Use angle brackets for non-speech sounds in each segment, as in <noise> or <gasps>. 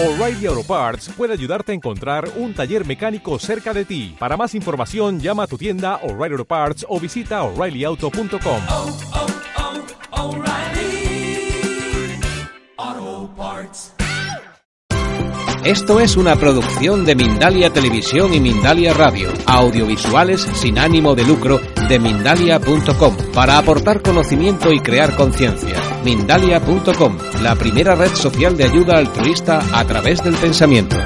O'Reilly Auto Parts puede ayudarte a encontrar un taller mecánico cerca de ti. Para más información, llama a tu tienda O'Reilly Auto Parts o visita oreillyauto.com. oh, oh, Parts. Esto es una producción de Mindalia Televisión y Mindalia Radio, audiovisuales sin ánimo de lucro de mindalia.com, para aportar conocimiento y crear conciencia. Mindalia.com, la primera red social de ayuda altruista a través del pensamiento.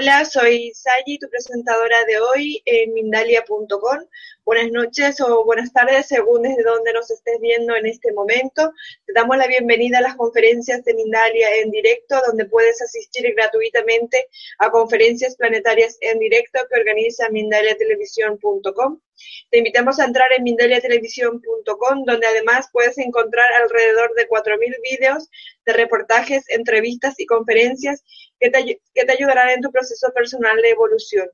Hola, soy Sayi, tu presentadora de hoy en Mindalia.com. Buenas noches o buenas tardes, según desde donde nos estés viendo en este momento. Te damos la bienvenida a las conferencias de Mindalia en directo, donde puedes asistir gratuitamente a conferencias planetarias en directo que organiza MindaliaTelevisión.com. Te invitamos a entrar en mindaliatelevisión.com, donde además puedes encontrar alrededor de 4.000 vídeos de reportajes, entrevistas y conferencias que te, ayudarán en tu proceso personal de evolución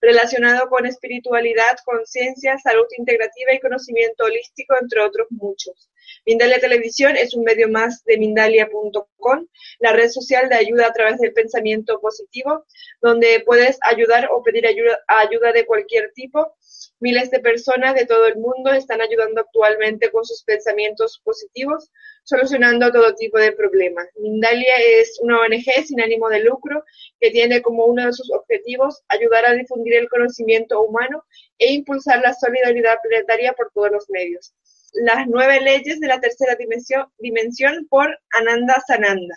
relacionado con espiritualidad, conciencia, salud integrativa y conocimiento holístico, entre otros muchos. Mindalia Televisión es un medio más de Mindalia.com, la red social de ayuda a través del pensamiento positivo, donde puedes ayudar o pedir ayuda de cualquier tipo. Miles de personas de todo el mundo están ayudando actualmente con sus pensamientos positivos, solucionando todo tipo de problemas. Mindalia es una ONG sin ánimo de lucro que tiene como uno de sus objetivos ayudar a difundir el conocimiento humano e impulsar la solidaridad planetaria por todos los medios. Las nueve leyes de la tercera dimensión, por Ananda Sananda.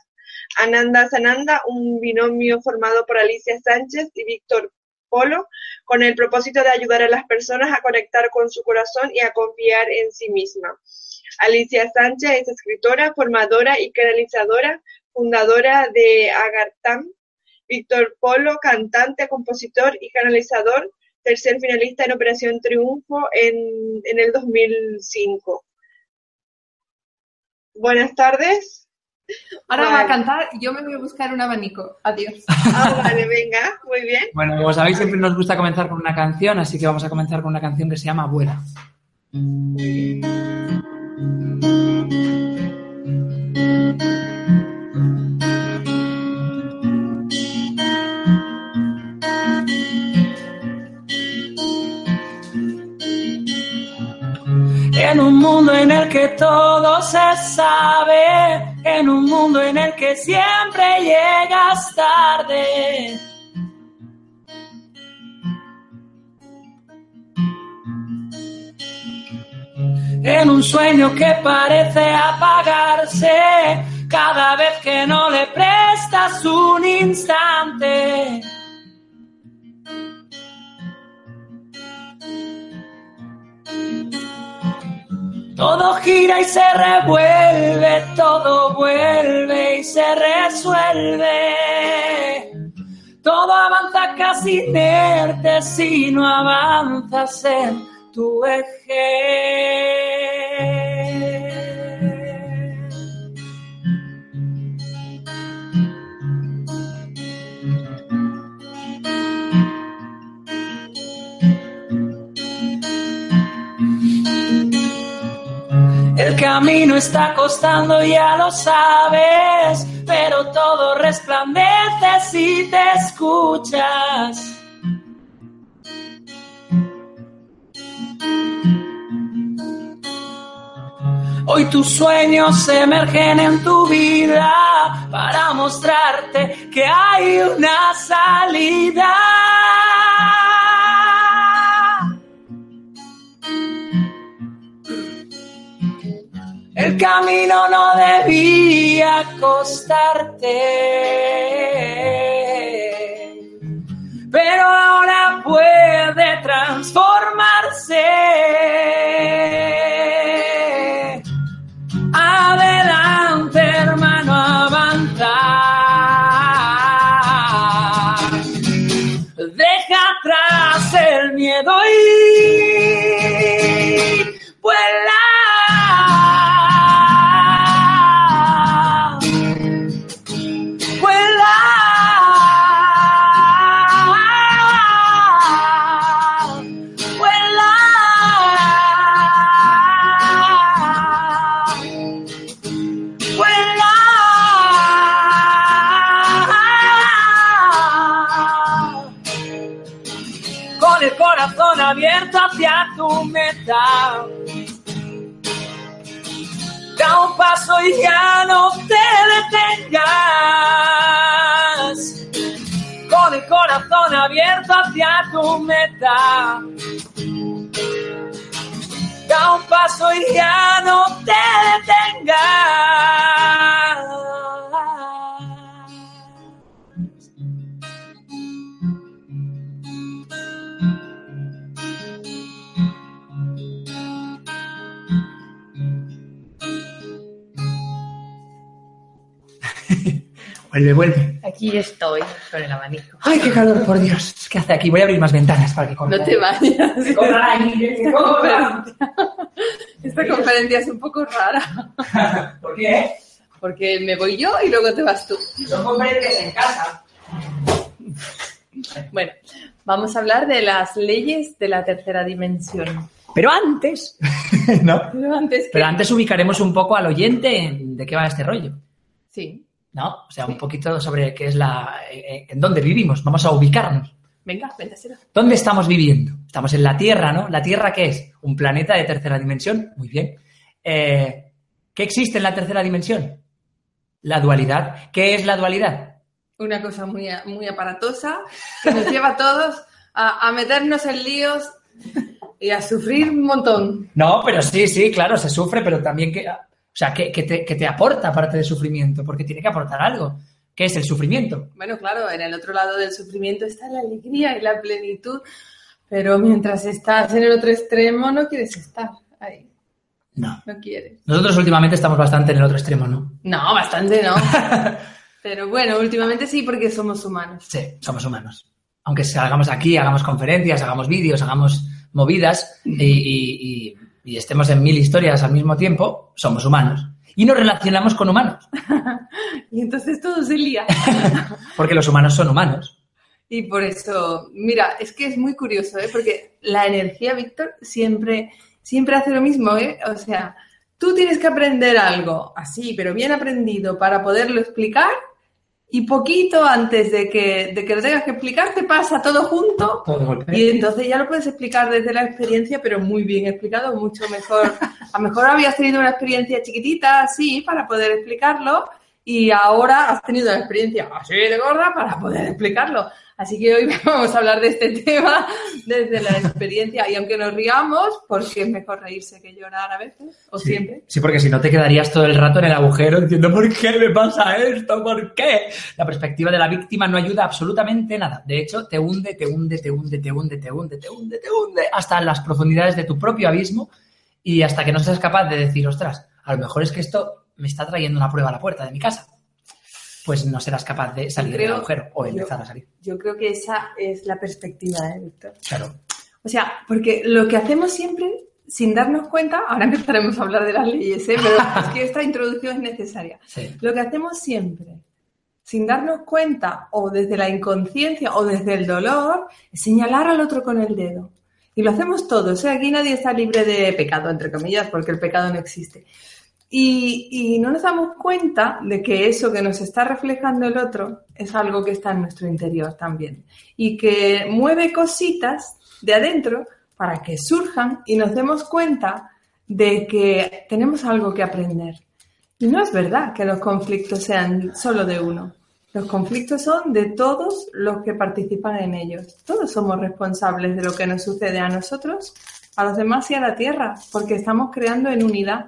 Ananda Sananda, un binomio formado por Alicia Sánchez y Víctor Polo, con el propósito de ayudar a las personas a conectar con su corazón y a confiar en sí misma. Alicia Sánchez es escritora, formadora y canalizadora, fundadora de Agartam. Víctor Polo, cantante, compositor y canalizador, tercer finalista en Operación Triunfo en, en el 2005. Buenas tardes. Ahora Vale. va a cantar y yo me voy a buscar un abanico. Adiós. Ah, vale, venga, muy bien. Bueno, como sabéis, siempre nos gusta comenzar con una canción, así que vamos a comenzar con una canción que se llama Abuela. En un mundo en el que todo se sabe, en un mundo en el que siempre llegas tarde. En un sueño que parece apagarse cada vez que no le prestas un instante. Todo gira y se revuelve, todo vuelve y se resuelve. Todo avanza casi inerte si no avanzas en tu eje. El camino está costando, ya lo sabes, pero todo resplandece si te escuchas. Hoy tus sueños emergen en tu vida para mostrarte que hay una salida. El camino no debía costarte, pero ahora puede transformarse. Miedo y abierto hacia tu meta. Da un paso y ya no te detengas. Con el corazón abierto hacia tu meta. Da un paso y ya no te detengas. Vuelve. Aquí estoy con el abanico. Ay, qué calor, por Dios. ¿Qué hace aquí? Voy a abrir más ventanas para que corra. No te vayas. Que corra ahí, que <laughs> corra. Esta conferencia es un poco rara. <laughs> ¿Por qué? Porque me voy yo y luego te vas tú. Son conferencias en casa. Bueno, vamos a hablar de las leyes de la tercera dimensión. Pero antes, <laughs> ¿no? Pero antes. Pero antes ubicaremos un poco al oyente en de qué va este rollo, Sí. ¿No? O sea, un poquito sobre qué es la... eh, en dónde vivimos. Vamos a ubicarnos. Venga, véntaselo. ¿Dónde estamos viviendo? Estamos en la Tierra, ¿no? ¿La Tierra qué es? Un planeta de tercera dimensión. Muy bien. Eh, ¿Qué existe en la tercera dimensión? La dualidad. ¿Qué es la dualidad? Una cosa muy, muy aparatosa que nos lleva a todos a, a meternos en líos y a sufrir un montón. No, pero sí, sí, claro, se sufre, pero también que... O sea, que, que te, que te aporta parte de sufrimiento, porque tiene que aportar algo. ¿Qué es el sufrimiento? Bueno, claro, en el otro lado del sufrimiento está la alegría y la plenitud, pero mientras estás en el otro extremo no quieres estar ahí, No. no quieres. Nosotros últimamente estamos bastante en el otro extremo, ¿no? No, bastante no. <laughs> Pero bueno, últimamente sí porque somos humanos. Sí, somos humanos. Aunque salgamos aquí, hagamos conferencias, hagamos vídeos, hagamos movidas y, y- y- y estemos en mil historias al mismo tiempo, somos humanos. Y nos relacionamos con humanos, <laughs> Y entonces todo se lía. <laughs> porque los humanos son humanos. Y por eso, mira, es que es muy curioso, ¿eh? Porque la energía, Víctor, siempre, siempre hace lo mismo, ¿eh? O sea, tú tienes que aprender algo así, pero bien aprendido para poderlo explicar y poquito antes de que, de que lo tengas que explicar te pasa todo junto Todo y entonces ya lo puedes explicar desde la experiencia, pero muy bien explicado, mucho mejor. A lo mejor habías tenido una experiencia chiquitita así para poder explicarlo y ahora has tenido una experiencia así de gorda para poder explicarlo. Así que hoy <laughs> vamos a hablar de este tema desde la experiencia y aunque nos riamos, porque es mejor reírse que llorar a veces, o Sí. siempre. Sí, porque si no te quedarías todo el rato en el agujero diciendo ¿por qué me pasa esto? ¿Por qué? La perspectiva de la víctima no ayuda absolutamente nada. De hecho, te hunde, te hunde, te hunde, te hunde, te hunde, te hunde, te hunde hasta las profundidades de tu propio abismo y hasta que no seas capaz de decir, ostras, a lo mejor es que esto me está trayendo una prueba a la puerta de mi casa. Pues no serás capaz de salir del agujero o yo- empezar a salir. Yo creo que esa es la perspectiva, ¿eh, Víctor? Claro. O sea, porque lo que hacemos siempre, sin darnos cuenta, ahora empezaremos a hablar de las leyes, ¿eh? pero <laughs> es que esta introducción es necesaria. Sí. Lo que hacemos siempre, sin darnos cuenta, o desde la inconsciencia, o desde el dolor, es señalar al otro con el dedo. Y lo hacemos todos. O sea, aquí nadie está libre de pecado, entre comillas, porque el pecado no existe. Y, no nos damos cuenta de que eso que nos está reflejando el otro es algo que está en nuestro interior también. Y que mueve cositas de adentro para que surjan y nos demos cuenta de que tenemos algo que aprender. Y no es verdad que los conflictos sean solo de uno. Los conflictos son de todos los que participan en ellos. Todos somos responsables de lo que nos sucede a nosotros, a los demás y a la Tierra, porque estamos creando en unidad.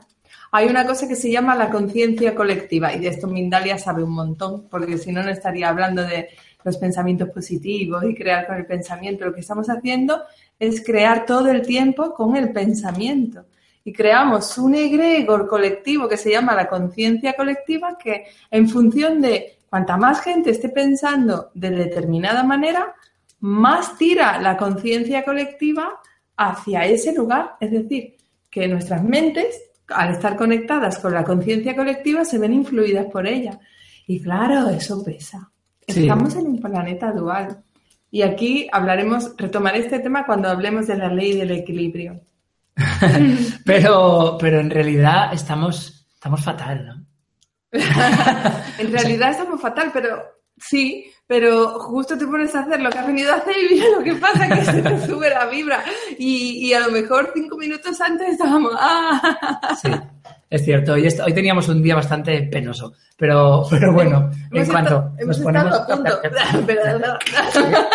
Hay una cosa que se llama la conciencia colectiva y de esto Mindalia sabe un montón, porque si no, no estaría hablando de los pensamientos positivos y crear con el pensamiento. Lo que estamos haciendo es crear todo el tiempo con el pensamiento y creamos un egregor colectivo que se llama la conciencia colectiva que en función de cuanta más gente esté pensando de determinada manera, más tira la conciencia colectiva hacia ese lugar. Es decir, que nuestras mentes, al estar conectadas con la conciencia colectiva, se ven influidas por ella. Y claro, eso pesa. Sí. Estamos en un planeta dual. Y aquí hablaremos, retomaré este tema cuando hablemos de la ley del equilibrio. <laughs> Pero, pero en realidad estamos, estamos fatal, ¿no? <laughs> En realidad estamos fatal, pero sí, pero justo te pones a hacer lo que has venido a hacer y mira lo que pasa, que se te sube la vibra. Y, y a lo mejor cinco minutos antes estábamos, ¡ah! Sí, es cierto. Hoy, hoy teníamos un día bastante penoso. Pero, pero bueno, en cuanto estado- hemos nos ponemos... estado a punto. <laughs> <laughs>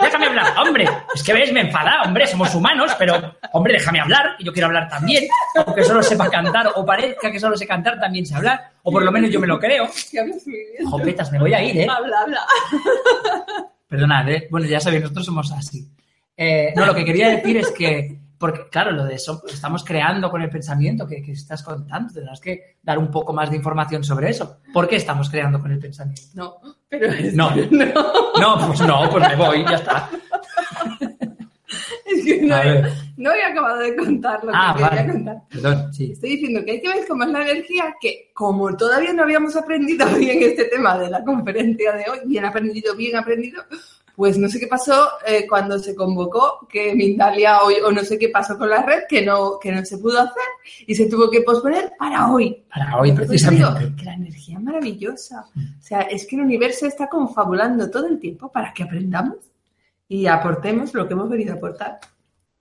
¡Déjame hablar! ¡Hombre! Es que ves, me enfada, hombre, somos humanos, pero, hombre, déjame hablar, y yo quiero hablar también. Aunque solo sepa cantar, o parezca que solo sé cantar, también sé hablar. O por lo menos yo me lo creo. que. Jopetas, me voy a ir, ¿eh? Habla, habla. Perdonad, ¿eh? Bueno, ya sabéis, nosotros somos así. Eh, no, lo que quería decir es que, porque claro, lo de eso, estamos creando con el pensamiento que, que estás contando, tendrás que dar un poco más de información sobre eso. ¿Por qué estamos creando con el pensamiento? No, pero es No. que no. No, pues no, pues me voy, ya está. Es que no, he, no he acabado de contar lo que Ah, quería vale. contar. Perdón, sí. Estoy diciendo que hay que ver cómo es la energía, que como todavía no habíamos aprendido <laughs> bien este tema de la conferencia de hoy, bien aprendido, bien aprendido, pues no sé qué pasó eh, cuando se convocó, que Mindalia hoy, o no sé qué pasó con la red, que no, que no se pudo hacer y se tuvo que posponer para hoy. Para hoy, eso digo precisamente. que la energía es maravillosa. O sea, es que el universo está confabulando todo el tiempo para que aprendamos y aportemos lo que hemos venido a aportar.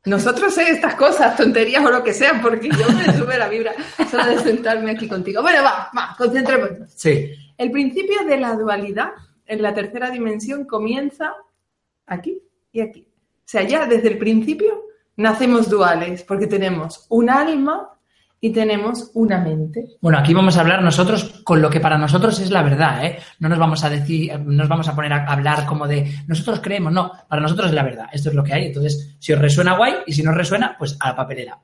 Nosotros sé estas cosas, tonterías o lo que sean, porque yo me <laughs> sube la vibra solo de sentarme aquí contigo. Bueno, va, va, concentrémonos. Sí. El principio de la dualidad en la tercera dimensión comienza aquí y aquí. O sea, ya desde el principio nacemos duales, porque tenemos un alma y tenemos una mente. Bueno, aquí vamos a hablar nosotros con lo que para nosotros es la verdad, ¿eh? No nos vamos a decir, no nos vamos a poner a hablar como de nosotros creemos, no, para nosotros es la verdad, esto es lo que hay. Entonces, si os resuena guay y si no os resuena, pues a la papelera.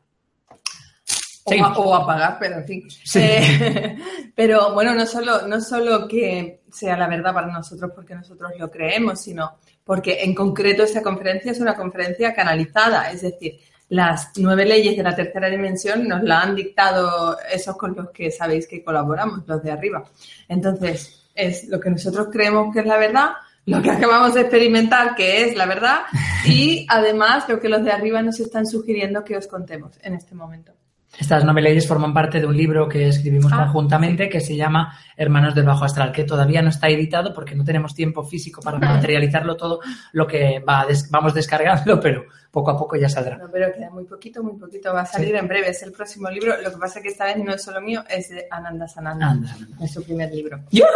O, a, o pero en fin. Sí. Eh, <laughs> pero bueno, no solo, no solo que sea la verdad para nosotros porque nosotros lo creemos, sino porque en concreto esta conferencia es una conferencia canalizada, es decir, las nueve leyes de la tercera dimensión nos la han dictado esos con los que sabéis que colaboramos, los de arriba. Entonces, es lo que nosotros creemos que es la verdad, lo que <laughs> acabamos de experimentar que es la verdad y además lo que los de arriba nos están sugiriendo que os contemos en este momento. Estas nueve leyes forman parte de un libro que escribimos Ah, conjuntamente que se llama Hermanos del Bajo Astral, que todavía no está editado porque no tenemos tiempo físico para materializarlo todo lo que va des- vamos descargando, <laughs> pero poco a poco ya saldrá. No, pero queda muy poquito, muy poquito. Va a salir en breve. Es el próximo libro. Lo que pasa es que esta vez no es solo mío, es de Ananda Sananda. Anda, anda. Es su primer libro. ¡Yujú!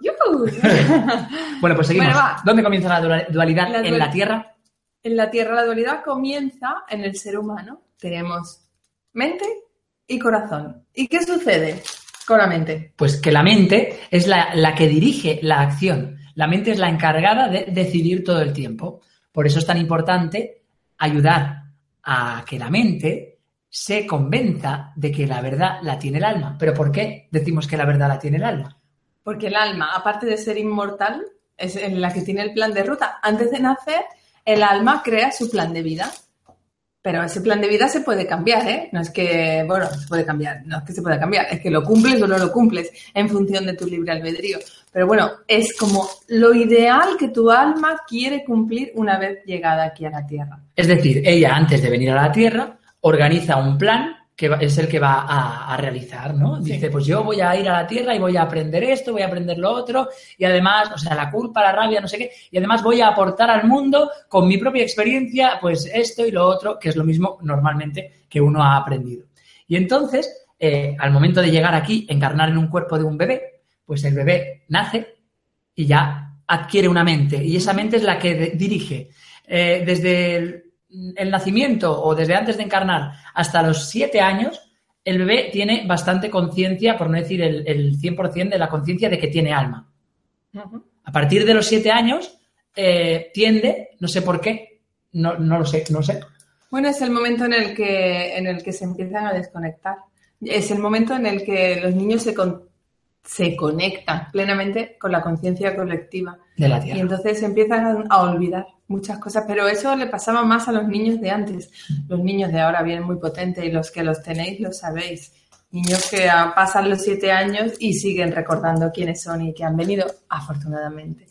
¡Yujú! <laughs> Bueno, pues seguimos. Bueno. ¿Dónde comienza la dua- dualidad? La en la Tierra. en la Tierra la dualidad comienza en el ser humano. Tenemos mente y corazón. ¿Y qué sucede con la mente? Pues que la mente es la, la que dirige la acción. La mente es la encargada de decidir todo el tiempo. Por eso es tan importante ayudar a que la mente se convenza de que la verdad la tiene el alma. ¿Pero por qué decimos que la verdad la tiene el alma? Porque el alma, aparte de ser inmortal, es en la que tiene el plan de ruta. Antes de nacer, el alma crea su plan de vida. Pero ese plan de vida se puede cambiar, ¿eh? No es que, bueno, se puede cambiar, no es que se pueda cambiar, es que lo cumples o no lo cumples en función de tu libre albedrío. Pero bueno, es como lo ideal que tu alma quiere cumplir una vez llegada aquí a la Tierra. Es decir, ella antes de venir a la Tierra organiza un plan que es el que va a, a realizar, ¿no? Sí. Dice, pues yo voy a ir a la Tierra y voy a aprender esto, voy a aprender lo otro, y además, o sea, la culpa, la rabia, no sé qué, y además voy a aportar al mundo con mi propia experiencia, pues esto y lo otro, que es lo mismo normalmente que uno ha aprendido. Y entonces, eh, al momento de llegar aquí, encarnar en un cuerpo de un bebé, pues el bebé nace y ya adquiere una mente, y esa mente es la que dirige. Eh, desde el, el nacimiento o desde antes de encarnar hasta los siete años, el bebé tiene bastante conciencia, por no decir el, el 100% de la conciencia de que tiene alma. A partir de los siete años, eh, tiende, no sé por qué, no, no lo sé, no sé, Bueno, es el momento en el que, en el que se empiezan a desconectar. Es el momento en el que los niños se, con- se conectan plenamente con la conciencia colectiva. de la Y Tierra. entonces empiezan a, olvidar muchas cosas, pero eso le pasaba más a los niños de antes. Los niños de ahora vienen muy potentes y los que los tenéis lo sabéis. Niños que pasan los siete años y siguen recordando quiénes son y que han venido, afortunadamente.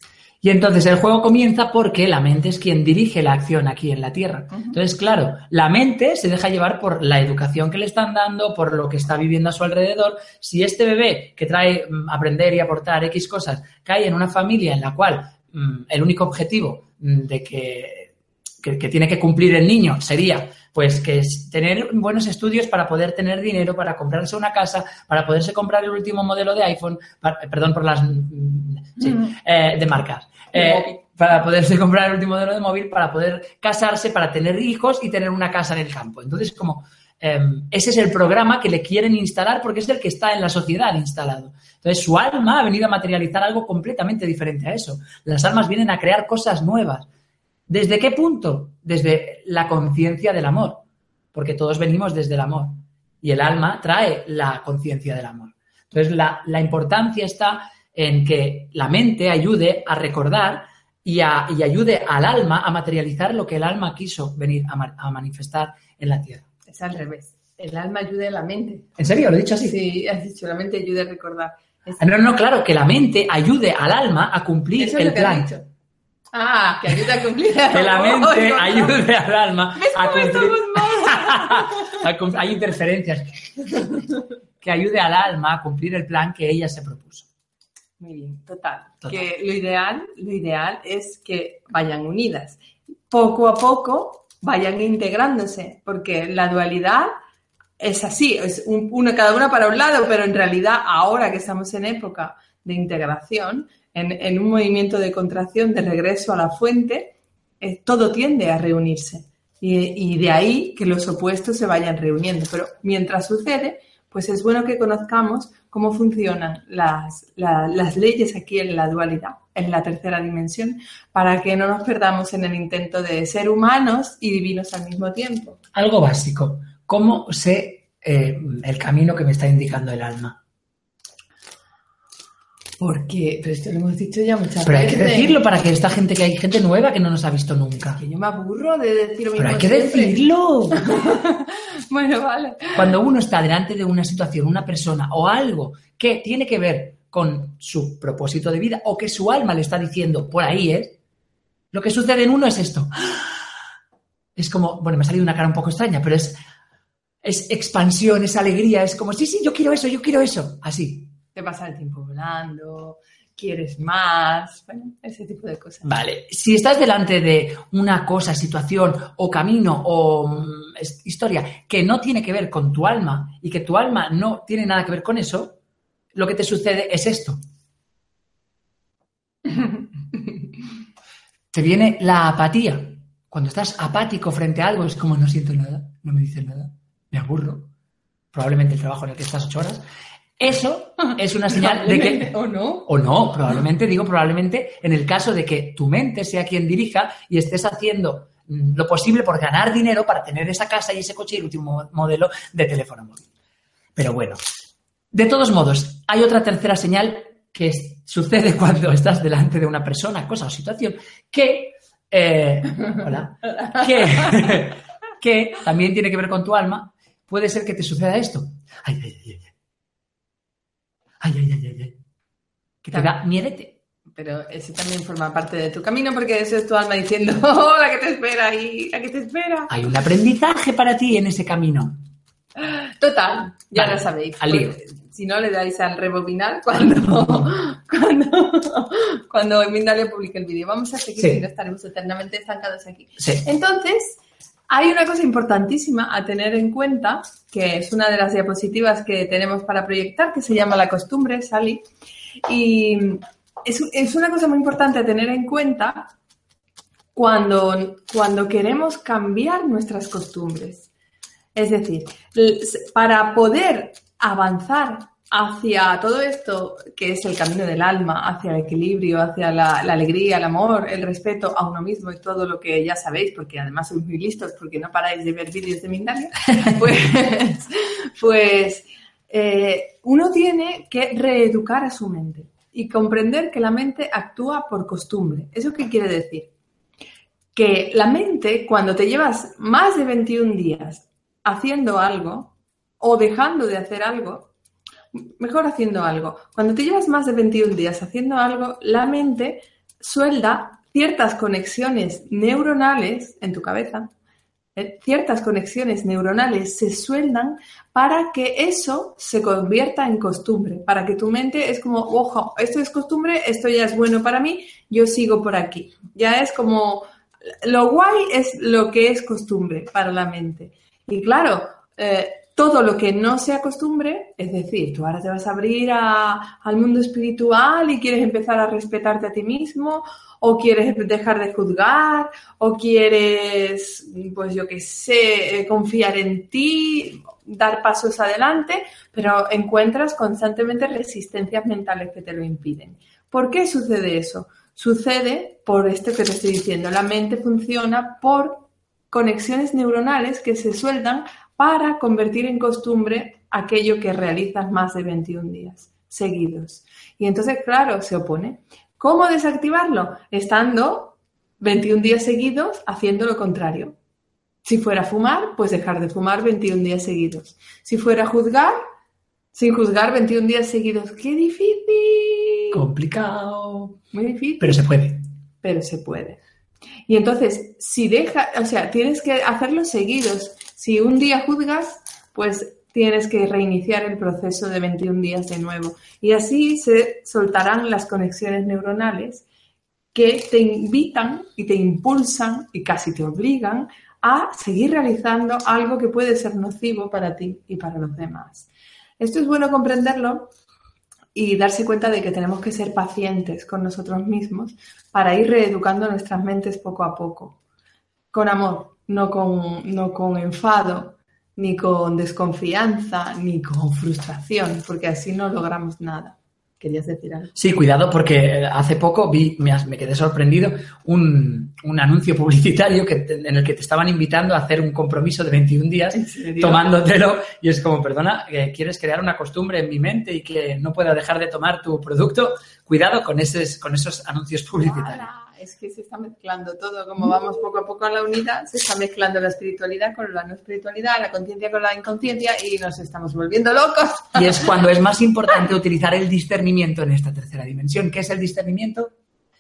Y entonces el juego comienza porque la mente es quien dirige la acción aquí en la Tierra. Entonces, claro, la mente se deja llevar por la educación que le están dando, por lo que está viviendo a su alrededor. Si este bebé que trae mm, aprender y aportar X cosas cae en una familia en la cual mm, el único objetivo mm, de que, que- que tiene que cumplir el niño sería pues que es tener buenos estudios para poder tener dinero, para comprarse una casa, para poderse comprar el último modelo de iPhone, para- eh, perdón por las mm, sí, eh, de marcas, Eh, para poderse comprar el último modelo de móvil, para poder casarse, para tener hijos y tener una casa en el campo. Entonces, como eh, ese es el programa que le quieren instalar porque es el que está en la sociedad instalado. Entonces, su alma ha venido a materializar algo completamente diferente a eso. Las almas vienen a crear cosas nuevas. ¿Desde qué punto? Desde la conciencia del amor, porque todos venimos desde el amor y el alma trae la conciencia del amor. Entonces, la, la importancia está en que la mente ayude a recordar y, a- y ayude al alma a materializar lo que el alma quiso venir a, ma- a manifestar en la tierra. Es al revés. El alma ayuda a la mente. ¿En serio? ¿Lo he dicho así? Sí, has dicho, la mente ayuda a recordar. Es- Ah, No, no, claro, que la mente ayude al alma a cumplir Eso el plan. Ah, que ayuda a cumplir. <laughs> Que la mente <laughs> ayude al alma <laughs> ¿Ves a cumplir. a Hay interferencias. Que ayude al alma a cumplir el plan que ella se propuso. Muy bien, total. Total. Que lo ideal, lo ideal es que vayan unidas. Poco a poco vayan integrándose, porque la dualidad es así, es un- uno cada una para un lado, pero en realidad ahora que estamos en época de integración, en, un movimiento de contracción, de regreso a la fuente, eh, todo tiende a reunirse. Y, de ahí que los opuestos se vayan reuniendo. Pero mientras sucede, pues es bueno que conozcamos cómo funcionan las, la- las leyes aquí en la dualidad, en la tercera dimensión, para que no nos perdamos en el intento de ser humanos y divinos al mismo tiempo. Algo básico. ¿Cómo sé eh, el camino que me está indicando el alma? Porque, pero esto lo hemos dicho ya muchas Pero hay veces. que decirlo para que esta gente, que hay gente nueva que no nos ha visto nunca. Que yo me aburro de decir lo mismo Pero hay que siempre. decirlo. <laughs> Bueno, vale. Cuando uno está delante de una situación, una persona o algo que tiene que ver con su propósito de vida o que su alma le está diciendo por ahí es, lo que sucede en uno es esto. <gasps> Es como, bueno, me ha salido una cara un poco extraña, pero es, es expansión, es alegría, es como, sí, sí, yo quiero eso, yo quiero eso. Así. Te pasa el tiempo volando, quieres más, bueno, ese tipo de cosas. Vale, si estás delante de una cosa, situación o camino o mm, historia que no tiene que ver con tu alma y que tu alma no tiene nada que ver con eso, lo que te sucede es esto. <laughs> Te viene la apatía. Cuando estás apático frente a algo es como no siento nada, no me dicen nada, me aburro. Probablemente el trabajo en el que estás ocho horas. Eso <laughs> es una señal de que ¿O no? o no, probablemente, digo probablemente, en el caso de que tu mente sea quien dirija y estés haciendo mm, lo posible por ganar dinero para tener esa casa y ese coche y el último modelo de teléfono móvil. Pero bueno, de todos modos, hay otra tercera señal que es- sucede <laughs> cuando estás delante de una persona, cosa o situación que, eh, hola, <laughs> que, que también tiene que ver con tu alma. Puede ser que te suceda esto. Ay, ay, ay, ay. Ay, ay, ay, ay. Que te da miedete. Pero ese también forma parte de tu camino porque eso es tu alma diciendo, <laughs> oh, la que te espera ahí, la que te espera. Hay un aprendizaje para ti en ese camino. Total, ya Vale, lo sabéis. al lío. Pues, si no, le dais al rebobinar cuando, <laughs> cuando, cuando Mindalia publique el vídeo. Vamos a seguir, Sí. no estaremos eternamente estancados aquí. Sí. Entonces, hay una cosa importantísima a tener en cuenta, que es una de las diapositivas que tenemos para proyectar, que se llama la costumbre, Sally. Y es, una cosa muy importante a tener en cuenta cuando, cuando queremos cambiar nuestras costumbres. Es decir, para poder avanzar hacia todo esto que es el camino del alma, hacia el equilibrio, hacia la, la alegría, el amor, el respeto a uno mismo y todo lo que ya sabéis, porque además sois muy listos porque no paráis de ver vídeos de Mindalia, <laughs> pues, pues eh, uno tiene que reeducar a su mente y comprender que la mente actúa por costumbre. ¿Eso qué quiere decir? Que la mente, cuando te llevas más de 21 días haciendo algo o dejando de hacer algo, mejor haciendo algo. Cuando te llevas más de 21 días haciendo algo, la mente suelda ciertas conexiones neuronales en tu cabeza, eh, ciertas conexiones neuronales se sueldan para que eso se convierta en costumbre, para que tu mente es como, ojo, esto es costumbre, esto ya es bueno para mí, yo sigo por aquí. Ya es como, lo guay es lo que es costumbre para la mente. Y claro, eh, todo lo que no sea costumbre, es decir, tú ahora te vas a abrir al mundo espiritual y quieres empezar a respetarte a ti mismo, o quieres dejar de juzgar, o quieres, pues yo qué sé, eh, confiar en ti, dar pasos adelante, pero encuentras constantemente resistencias mentales que te lo impiden. ¿Por qué sucede eso? Sucede por esto que te estoy diciendo. La mente funciona por conexiones neuronales que se sueldan para convertir en costumbre aquello que realizas más de 21 días seguidos. Y entonces, claro, se opone. ¿Cómo desactivarlo? Estando 21 días seguidos haciendo lo contrario. Si fuera a fumar, pues dejar de fumar 21 días seguidos. Si fuera a juzgar, sin juzgar 21 días seguidos. ¡Qué difícil! Complicado. Muy difícil Pero se puede. pero se puede. Y entonces, si deja, o sea, tienes que hacerlos seguidos. Si un día juzgas, pues tienes que reiniciar el proceso de 21 días de nuevo. Y así se soltarán las conexiones neuronales que te invitan y te impulsan y casi te obligan a seguir realizando algo que puede ser nocivo para ti y para los demás. Esto es bueno comprenderlo y darse cuenta de que tenemos que ser pacientes con nosotros mismos para ir reeducando nuestras mentes poco a poco. Con amor, no con, no con enfado, ni con desconfianza, ni con frustración, porque así no logramos nada. ¿Querías decir algo? Sí, cuidado porque eh, hace poco vi, me, me quedé sorprendido, un, un anuncio <laughs> publicitario que en el que te estaban invitando a hacer un compromiso de 21 días tomándotelo y es como, perdona, que quieres crear una costumbre en mi mente y que no pueda dejar de tomar tu producto, cuidado con, esos con esos anuncios publicitarios. ¡Hala! Es que se está mezclando todo, como vamos poco a poco a la unidad, se está mezclando la espiritualidad con la no espiritualidad, la conciencia con la inconsciencia y nos estamos volviendo locos. Y es cuando es más importante utilizar el discernimiento en esta tercera dimensión. ¿Qué es el discernimiento?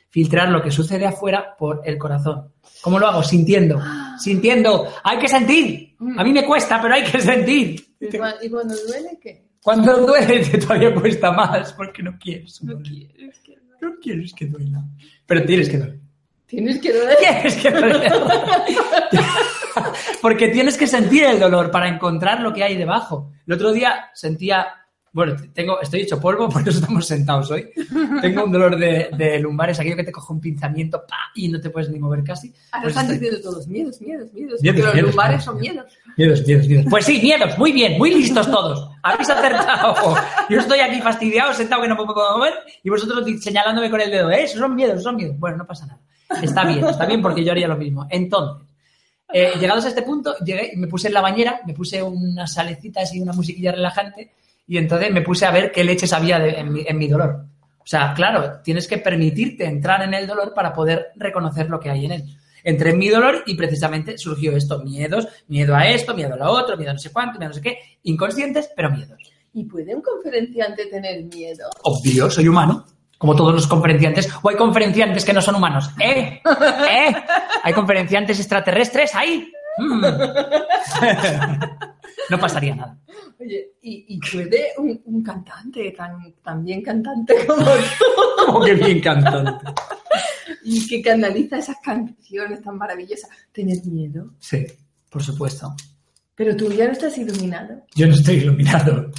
Filtrar lo que sucede afuera por el corazón. ¿Cómo lo hago? Sintiendo. Sintiendo. Hay que sentir. A mí me cuesta, pero hay que sentir. ¿Y cua- y cuando duele qué? Cuando duele te <laughs> todavía cuesta más porque no quieres. No quieres que No quieres que duela. Pero tienes que doler. Tienes que doler. Tienes que doler. <laughs> Porque tienes que sentir el dolor para encontrar lo que hay debajo. El otro día sentía, bueno, tengo, estoy hecho polvo, <laughs> por eso estamos sentados hoy. Tengo un dolor de, de lumbares, aquello que te coge un pinzamiento ¡pa! y no te puedes ni mover casi. Ahora Pues están estoy- diciendo todos miedos, miedos, miedos. Miedos, porque los lumbares son miedos. Miedos, miedos, miedos. Pues sí, miedos, muy bien, muy listos todos. Habéis acertado. Yo estoy aquí fastidiado, sentado que no me puedo mover y vosotros señalándome con el dedo, ¿eh? Esos son miedos, son miedos. Bueno, no pasa nada. Está bien, está bien porque yo haría lo mismo. Entonces, eh, llegados a este punto, llegué me puse en la bañera, me puse unas salecitas y una musiquilla relajante y entonces me puse a ver qué leches había de- en, mi, en mi dolor. O sea, claro, tienes que permitirte entrar en el dolor para poder reconocer lo que hay en él. Entré en mi dolor y precisamente surgió esto, miedos, miedo a esto, miedo a lo otro, miedo a no sé cuánto, miedo a no sé qué, inconscientes, pero miedos. ¿Y puede un conferenciante tener miedo? Obvio, soy humano, como todos los conferenciantes, o hay conferenciantes que no son humanos. <laughs> ¿Eh? ¿Eh? ¿Hay conferenciantes extraterrestres ahí? Mm. <laughs> no pasaría nada. Oye, ¿y, y puede un, un cantante tan, tan bien cantante como tú <laughs> Como que bien cantante. <laughs> y que canaliza esas canciones tan maravillosas tener miedo? Sí, por supuesto. Pero tú ya no estás iluminado. Yo no estoy iluminado.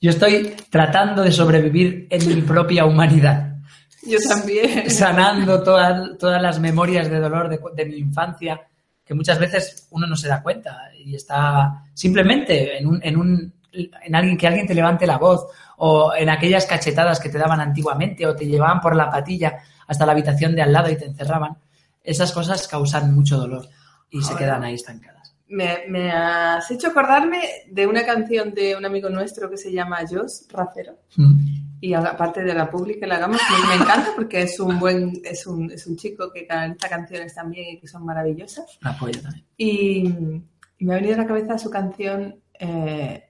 Yo estoy tratando de sobrevivir en mi propia humanidad, Yo también. sanando todas, todas las memorias de dolor de, de mi infancia, que muchas veces uno no se da cuenta y está simplemente en un, en un en alguien que alguien te levante la voz o en aquellas cachetadas que te daban antiguamente o te llevaban por la patilla hasta la habitación de al lado y te encerraban. Esas cosas causan mucho dolor y se quedan ahí estancadas. Me, me has hecho acordarme de una canción de un amigo nuestro que se llama Jos Racero. Mm. Y aparte de la pública la hagamos, me, me encanta porque es un buen, es un, es un chico que canta canciones también y que son maravillosas. La apoyo también. Y, y me ha venido a la cabeza su canción eh,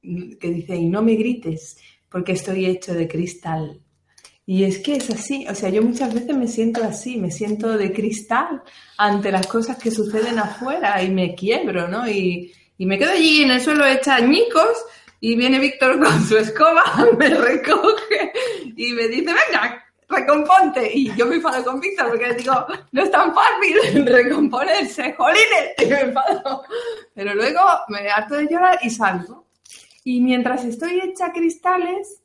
que dice, y no me grites porque estoy hecho de cristal. Y es que es así, o sea, yo muchas veces me siento así, me siento de cristal ante las cosas que suceden afuera y me quiebro, ¿no? Y, y me quedo allí en el suelo hecha añicos y viene Víctor con su escoba, <laughs> me recoge y me dice, venga, recomponte. Y yo me enfado con Víctor porque le digo, no es tan fácil <laughs> recomponerse, jolines, <laughs> y me enfado. Pero luego me harto de llorar y salgo. Y mientras estoy hecha cristales,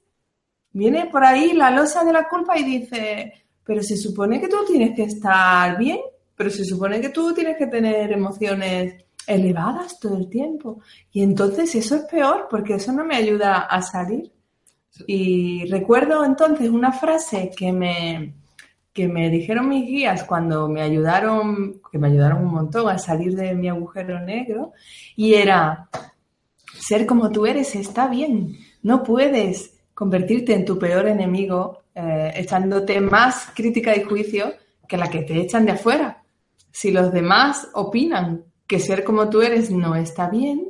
viene por ahí la losa de la culpa y dice, pero se supone que tú tienes que estar bien, pero se supone que tú tienes que tener emociones elevadas todo el tiempo. Y entonces eso es peor porque eso no me ayuda a salir. Y recuerdo entonces una frase que me, que me dijeron mis guías cuando me ayudaron, que me ayudaron un montón a salir de mi agujero negro, y era, ser como tú eres está bien, no puedes convertirte en tu peor enemigo eh, echándote más crítica y juicio que la que te echan de afuera. Si los demás opinan que ser como tú eres no está bien,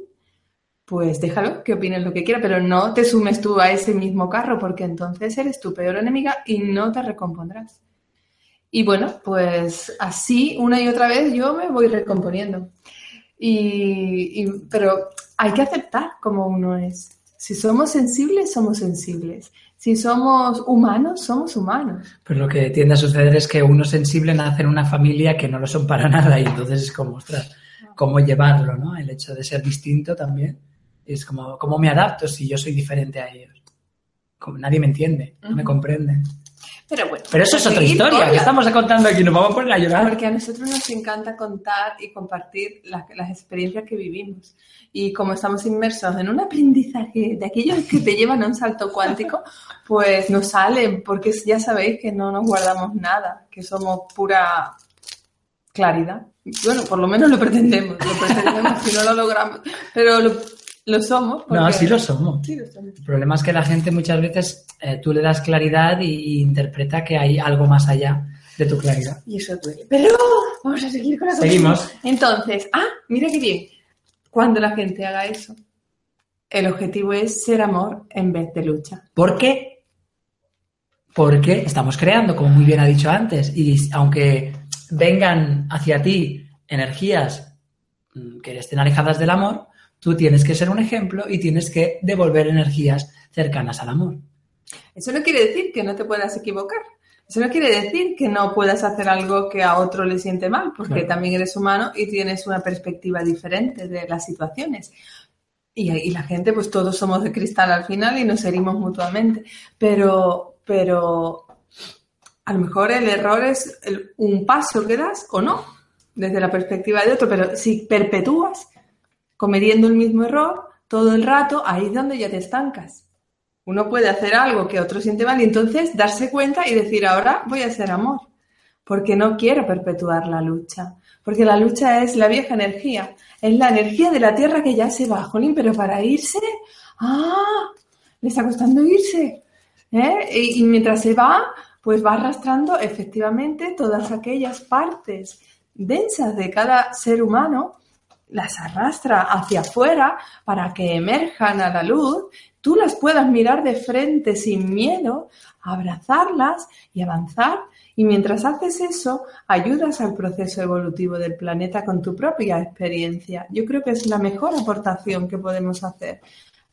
pues déjalo, que opinen lo que quiera, pero no te sumes tú a ese mismo carro porque entonces eres tu peor enemiga y no te recompondrás. Y bueno, pues así una y otra vez yo me voy recomponiendo. Y, y- pero hay que aceptar como uno es. Si somos sensibles, somos sensibles. Si somos humanos, somos humanos. Pues lo que tiende a suceder es que uno sensible nace en una familia que no lo son para <laughs> nada y entonces es como, ostras, cómo llevarlo, ¿no? El hecho de ser distinto también. Es como, ¿cómo me adapto si yo soy diferente a ellos? Como nadie me entiende, no me comprende. Pero bueno. Pero eso es otra historia que estamos contando aquí, nos vamos a poner a llorar. Porque a nosotros nos encanta contar y compartir las, las experiencias que vivimos. Y como estamos inmersos en un aprendizaje de aquellos que te llevan a un salto cuántico, pues nos salen, porque ya sabéis que no nos guardamos nada, que somos pura claridad. Bueno, por lo menos lo pretendemos, lo pretendemos si no lo logramos, pero lo, lo somos. No, sí lo somos. Sí lo somos. El problema es que la gente muchas veces eh, tú le das claridad y, interpreta que hay algo más allá de tu claridad. Y eso duele. Pero vamos a seguir con la Seguimos. Entonces, ah, mira qué bien. Cuando la gente haga eso, el objetivo es ser amor en vez de lucha. ¿Por qué? Porque estamos creando, como muy bien ha dicho antes, y aunque vengan hacia ti energías mm, que estén alejadas del amor, tú tienes que ser un ejemplo y tienes que devolver energías cercanas al amor. Eso no quiere decir que no te puedas equivocar. Eso no quiere decir que no puedas hacer algo que a otro le siente mal, porque Claro. también eres humano y tienes una perspectiva diferente de las situaciones. Y, y la gente, pues todos somos de cristal al final y nos herimos mutuamente. Pero, pero a lo mejor el error es un paso que das o no, desde la perspectiva de otro. Pero si perpetúas cometiendo el mismo error todo el rato, ahí es donde ya te estancas. Uno puede hacer algo que otro siente mal y entonces darse cuenta y decir, ahora voy a ser amor, porque no quiero perpetuar la lucha, porque la lucha es la vieja energía, es la energía de la tierra que ya se va, jolín, pero para irse, ah, le está costando irse. ¿eh? Y mientras se va, pues va arrastrando efectivamente todas aquellas partes densas de cada ser humano las arrastra hacia afuera para que emerjan a la luz, tú las puedas mirar de frente sin miedo, abrazarlas y avanzar. Y mientras haces eso, ayudas al proceso evolutivo del planeta con tu propia experiencia. Yo creo que es la mejor aportación que podemos hacer.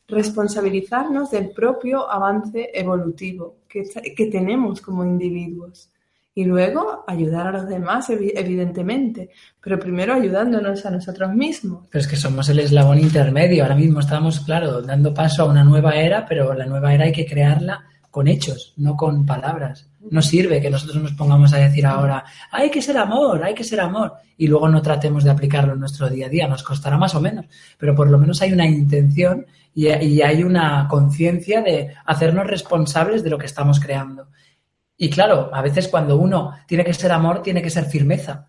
Responsabilizarnos del propio avance evolutivo que, que tenemos como individuos. Y luego ayudar a los demás, evi- evidentemente, pero primero ayudándonos a nosotros mismos. Pero es que somos el eslabón intermedio. Ahora mismo estamos, claro, dando paso a una nueva era, pero la nueva era hay que crearla con hechos, no con palabras. No sirve que nosotros nos pongamos a decir ahora, hay que ser amor, hay que ser amor, y luego no tratemos de aplicarlo en nuestro día a día. Nos costará más o menos, pero por lo menos hay una intención y, hay una conciencia de hacernos responsables de lo que estamos creando. Y claro, a veces cuando uno tiene que ser amor, tiene que ser firmeza.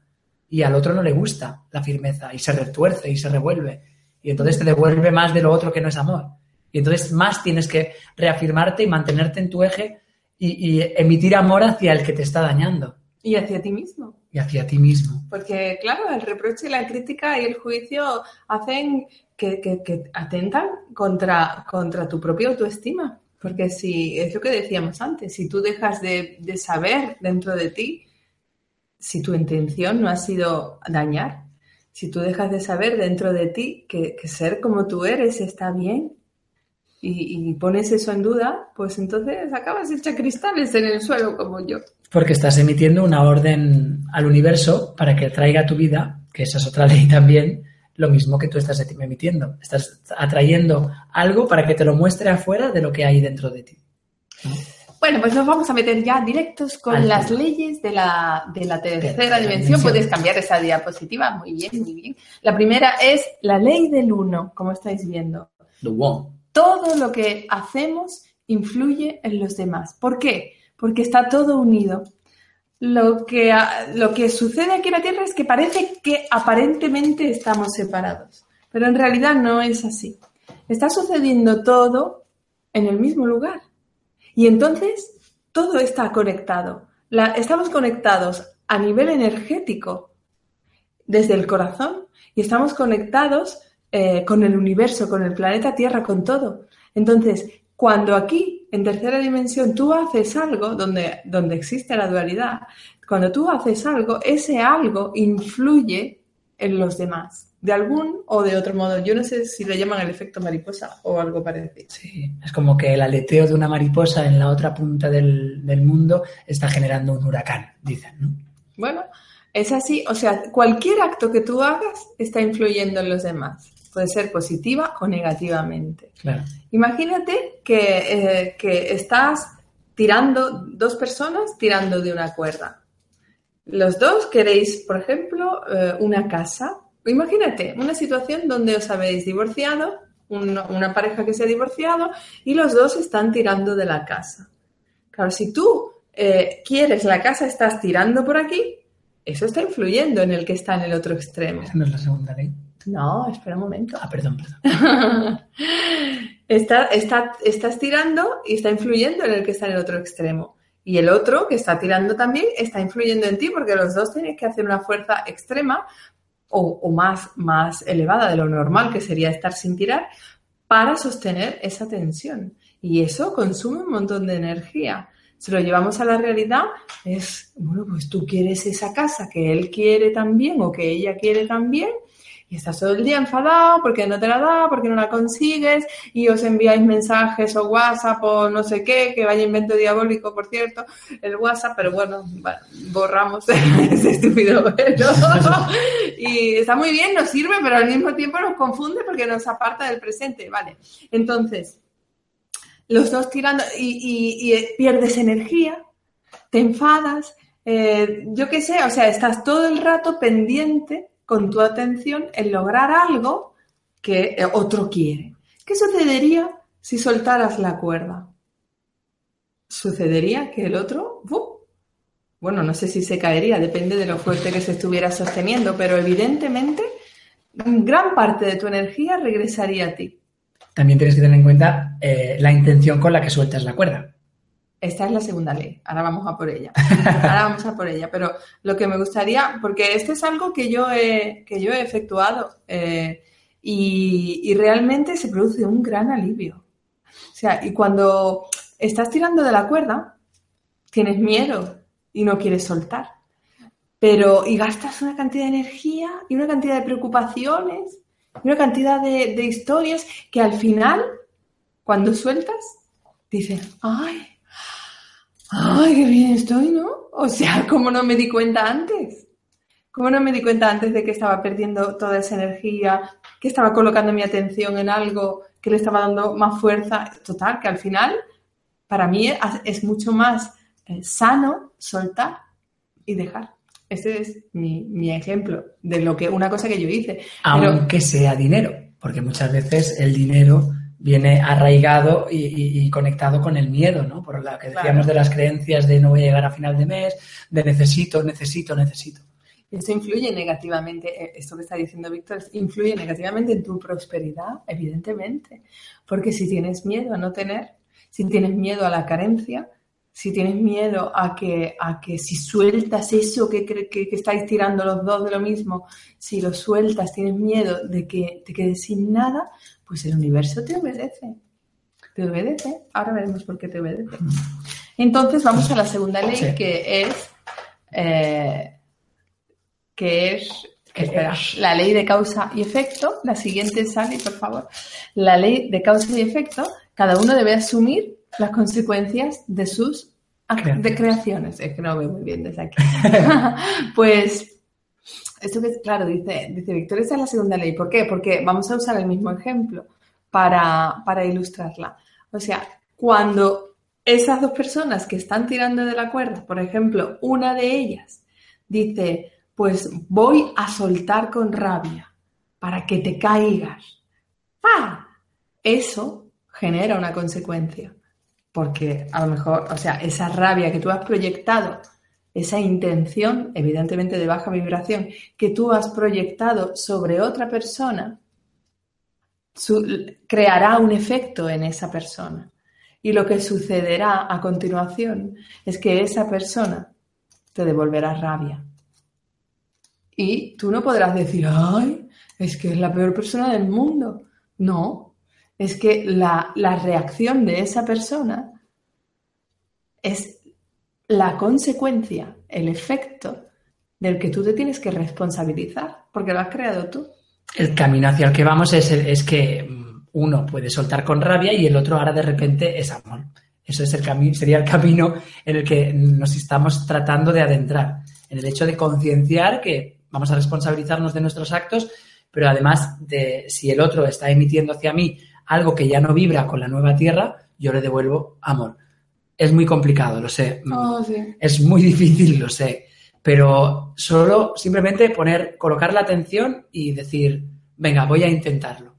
Y al otro no le gusta la firmeza y se retuerce y se revuelve. Y entonces te devuelve más de lo otro que no es amor. Y entonces más tienes que reafirmarte y mantenerte en tu eje y emitir amor hacia el que te está dañando Y hacia ti mismo. Y hacia ti mismo. Porque, claro, el reproche, la crítica y el juicio hacen que, que- atentan contra, contra tu propia autoestima. Porque si, es lo que decíamos antes, si tú dejas de, de saber dentro de ti, si tu intención no ha sido dañar, si tú dejas de saber dentro de ti que, que ser como tú eres está bien y, y pones eso en duda, pues entonces acabas hecha cristales en el suelo como yo. Porque estás emitiendo una orden al universo para que traiga a tu vida, que esa es otra <laughs> ley también, lo mismo que tú estás emitiendo. Estás atrayendo algo para que te lo muestre afuera de lo que hay dentro de ti. Bueno, pues nos vamos a meter ya directos con Al las leyes de la, de la tercera, Tercera dimensión. dimensión. Puedes cambiar esa diapositiva. Muy bien, muy bien. La primera es la ley del uno, como estáis viendo. The one. Todo lo que hacemos influye en los demás. ¿Por qué? Porque está todo unido. Lo que, ha- lo que sucede aquí en la Tierra es que parece que aparentemente estamos separados, pero en realidad no es así. Está sucediendo todo en el mismo lugar. Y entonces todo está conectado. La- estamos conectados a nivel energético desde el corazón y estamos conectados eh, con el universo, con el planeta Tierra, con todo. Entonces, cuando aquí, en tercera dimensión, tú haces algo donde, donde existe la dualidad, cuando tú haces algo, ese algo influye en los demás, de algún o de otro modo. Yo no sé si le llaman el efecto mariposa o algo parecido. Sí, es como que el aleteo de una mariposa en la otra punta del, del mundo está generando un huracán, dicen, ¿no? Bueno, es así, o sea, cualquier acto que tú hagas está influyendo en los demás. Puede ser positiva o negativamente. Claro. Imagínate que, eh, que estás tirando, dos personas tirando de una cuerda. Los dos queréis, por ejemplo, eh, una casa. Imagínate una situación donde os habéis divorciado, un- una pareja que se ha divorciado y los dos están tirando de la casa. Claro, si tú eh, quieres la casa, estás tirando por aquí, eso está influyendo en el que está en el otro extremo. Esa no es la segunda ley. No, espera un momento. Ah, perdón, perdón. <laughs> está, está- estás tirando y está influyendo en el que está en el otro extremo. Y el otro que está tirando también está influyendo en ti porque los dos tenéis que hacer una fuerza extrema o, o más, más elevada de lo normal, que sería estar sin tirar, para sostener esa tensión. Y eso consume un montón de energía. Si lo llevamos a la realidad, es, bueno, pues tú quieres esa casa que él quiere también o que ella quiere también, y estás todo el día enfadado porque no te la da, porque no la consigues, y os enviáis mensajes o WhatsApp o no sé qué, que vaya invento diabólico, por cierto, el WhatsApp, pero bueno, borramos <laughs> ese estúpido velo. <laughs> y está muy bien, nos sirve, pero al mismo tiempo nos confunde porque nos aparta del presente, ¿vale? Entonces, los dos tirando y, y- y pierdes energía, te enfadas, eh, yo qué sé, o sea, estás todo el rato pendiente con tu atención en lograr algo que eh, otro quiere. ¿Qué sucedería si soltaras la cuerda? Sucedería que el otro, bueno, no sé si se caería, depende de lo fuerte que se estuviera sosteniendo, pero evidentemente gran parte de tu energía regresaría a ti. También tienes que tener en cuenta eh, la intención con la que sueltas la cuerda. Esta es la segunda ley. Ahora vamos a por ella. <laughs> Ahora vamos a por ella. Pero lo que me gustaría, porque esto es algo que yo he, que yo he efectuado eh, y, y realmente se produce un gran alivio. O sea, y cuando estás tirando de la cuerda, tienes miedo y no quieres soltar. Pero, y gastas una cantidad de energía y una cantidad de preocupaciones y una cantidad de, de historias que al final, cuando sueltas, dices, ay, Ay, qué bien estoy, ¿no? O sea, <laughs> ¿cómo no me di cuenta antes? ¿Cómo no me di cuenta antes de que estaba perdiendo toda esa energía, que estaba colocando mi atención en algo que le estaba dando más fuerza? Total, que al final, para mí es, mucho más eh, sano soltar y dejar. Ese es mi, mi ejemplo de lo que una cosa que yo hice. Aunque sea dinero, porque muchas veces el dinero viene arraigado y, y- y conectado con el miedo, ¿no? Por lo que decíamos Claro. de las creencias de no voy a llegar a final de mes, de necesito, necesito, necesito. Esto influye negativamente, eh, esto que está diciendo Víctor, influye negativamente en tu prosperidad, evidentemente. Porque si tienes miedo a no tener, si tienes miedo a la carencia, si tienes miedo a que, a que si sueltas eso que, que, que estáis tirando los dos de lo mismo, si lo sueltas, tienes miedo de que te quedes sin nada, pues el universo te obedece. te obedece. Ahora veremos por qué te obedece. Entonces vamos a la segunda ley, Sí. que es, eh, que es, espera, es- la ley de causa y efecto. La siguiente, Sally, por favor. La ley de causa y efecto. Cada uno debe asumir las consecuencias de sus de creaciones. Es que no veo muy bien desde aquí. <laughs> pues esto que, claro, dice, dice Víctor, esa es la segunda ley. ¿Por qué? Porque vamos a usar el mismo ejemplo para, para ilustrarla. O sea, cuando esas dos personas que están tirando de la cuerda, por ejemplo, una de ellas dice, pues voy a soltar con rabia para que te caigas. ¡Ah! Eso genera una consecuencia. Porque a lo mejor, o sea, esa rabia que tú has proyectado, esa intención, evidentemente de baja vibración, que tú has proyectado sobre otra persona, creará un efecto en esa persona. Y lo que sucederá a continuación es que esa persona te devolverá rabia. Y tú no podrás decir, ay, es que es la peor persona del mundo. No, es que la, la reacción de esa persona es la consecuencia, el efecto del que tú te tienes que responsabilizar, porque lo has creado tú. El camino hacia el que vamos es, es que mm, uno puede soltar con rabia y el otro ahora de repente es amor. Eso es el camino, sería el camino en el que nos estamos tratando de adentrar. En el hecho de concienciar que vamos a responsabilizarnos de nuestros actos, pero además de si el otro está emitiendo hacia mí algo que ya no vibra con la nueva tierra, yo le devuelvo amor. Es muy complicado, lo sé. Oh, sí. Es muy <laughs> difícil, lo sé. Pero solo simplemente poner, colocar la atención y decir, venga, voy a intentarlo.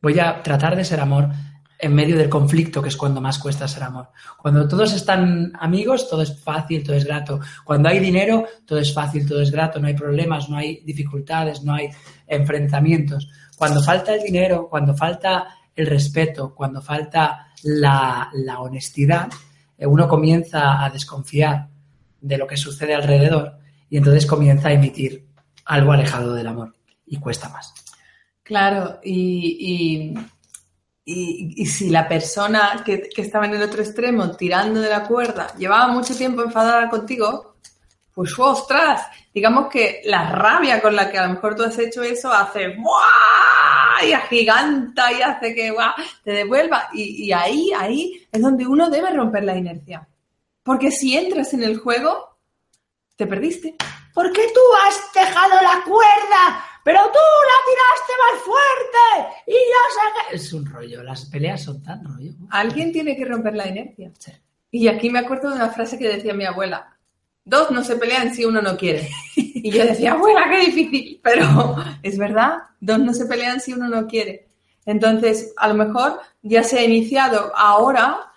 Voy a tratar de ser amor en medio del conflicto, que es cuando más cuesta ser amor. Cuando todos están amigos, todo es fácil, todo es grato. Cuando hay dinero, todo es fácil, todo es grato, no hay problemas, no hay dificultades, no hay enfrentamientos. Cuando falta el dinero, cuando falta el respeto, cuando falta la, la honestidad, uno comienza a desconfiar de lo que sucede alrededor y entonces comienza a emitir algo alejado del amor y cuesta más. Claro, y, y, y- si la persona que, estaba en el otro extremo tirando de la cuerda llevaba mucho tiempo enfadada contigo, pues ostras, digamos que la rabia con la que a lo mejor tú has hecho eso hace ¡buah! Y agiganta y hace que ¡buah! te devuelva. Y, y ahí, ahí es donde uno debe romper la inercia. Porque si entras en el juego, te perdiste. Porque tú has dejado la cuerda, pero tú la tiraste más fuerte y yo sé que... Es un rollo, las peleas son tan rollo. Alguien tiene que romper la inercia. Sí. Y aquí me acuerdo de una frase que decía mi abuela. Dos no se pelean si uno no quiere. Y yo decía, abuela, qué difícil. Pero es verdad, dos no se pelean si uno no quiere. Entonces, a lo mejor ya se ha iniciado ahora,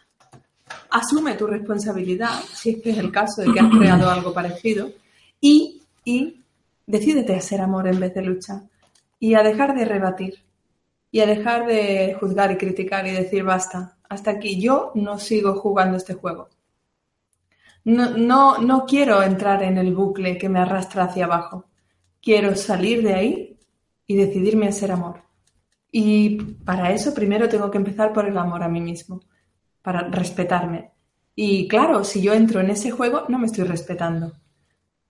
asume tu responsabilidad, si es que es el caso de que has creado <clears throat> algo parecido, y, y decídete a ser amor en vez de lucha. Y a dejar de rebatir. Y a dejar de juzgar y criticar y decir, basta, hasta aquí. Yo no sigo jugando este juego. No, no, quiero entrar en el bucle que me arrastra hacia abajo. Quiero salir de ahí y decidirme a ser amor. Y para eso primero tengo que empezar por el amor a mí mismo, para respetarme. Y claro, si yo entro en ese juego, no me estoy respetando.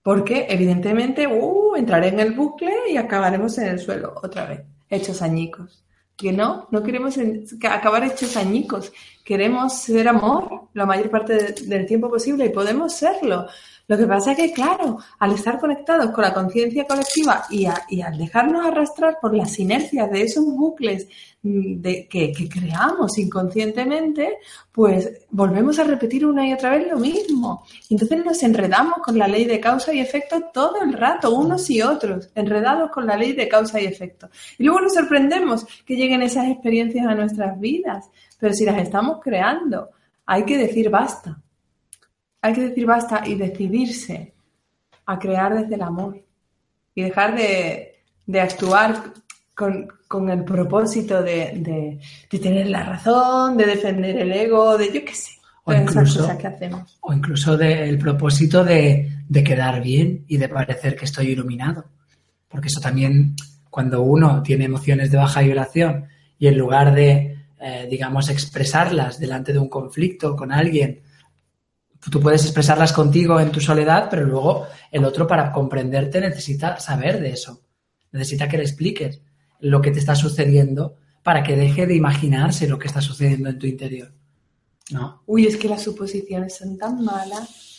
Porque evidentemente uh, entraré en el bucle y acabaremos en el suelo otra vez, hechos añicos. Que no, no queremos acabar hechos añicos. Queremos ser amor la mayor parte de- del tiempo posible y podemos serlo. Lo que pasa es que, claro, al estar conectados con la conciencia colectiva y, al dejarnos arrastrar por las inercias de esos bucles mm, que, que creamos inconscientemente, pues volvemos a repetir una y otra vez lo mismo. Entonces nos enredamos con la ley de causa y efecto todo el rato, unos y otros, enredados con la ley de causa y efecto. Y luego nos sorprendemos que lleguen esas experiencias a nuestras vidas, pero si las estamos creando, hay que decir basta. Hay que decir basta y decidirse a crear desde el amor y dejar de, de actuar con, con el propósito de, de- de tener la razón, de defender el ego, de yo qué sé, O incluso- cosas que hacemos. O incluso del propósito de, de quedar bien y de parecer que estoy iluminado. Porque eso también, cuando uno tiene emociones de baja vibración y en lugar de eh, digamos, expresarlas delante de un conflicto con alguien. Tú puedes expresarlas contigo en tu soledad, pero luego el otro para comprenderte necesita saber de eso. Necesita que le expliques lo que te está sucediendo para que deje de imaginarse lo que está sucediendo en tu interior. ¿No? Uy, es que las suposiciones son tan malas.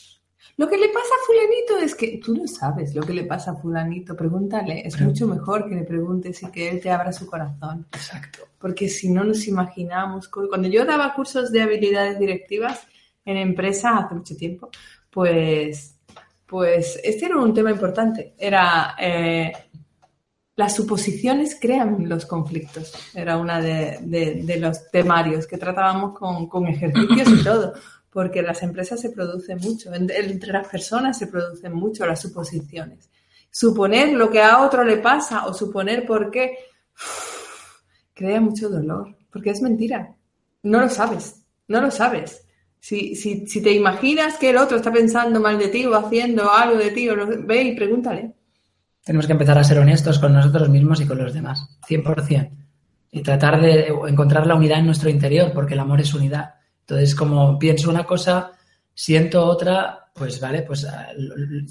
Lo que le pasa a fulanito es que tú no sabes lo que le pasa a fulanito. Pregúntale. Es Pero- mucho mejor que le preguntes y que él te abra su corazón. Exacto. Porque si no nos imaginamos... Cuando yo daba cursos de habilidades directivas en empresa hace mucho tiempo, pues, pues este era un tema importante. Era... eh, las suposiciones crean los conflictos. Era una de, de- de los temarios que tratábamos con, con ejercicios y <coughs> todo, porque las empresas se produce mucho, en- entre las personas se producen mucho las suposiciones. Suponer lo que a otro le pasa o suponer por qué <sighs> crea mucho dolor, porque es mentira. No lo sabes, no lo sabes. Si, si, si te imaginas que el otro está pensando mal de ti o haciendo algo de ti, o no- ve y pregúntale. Tenemos que empezar a ser honestos con nosotros mismos y con los demás, 100%. Y tratar de encontrar la unidad en nuestro interior, porque el amor es unidad. Entonces, como pienso una cosa, siento otra, pues vale, pues ah,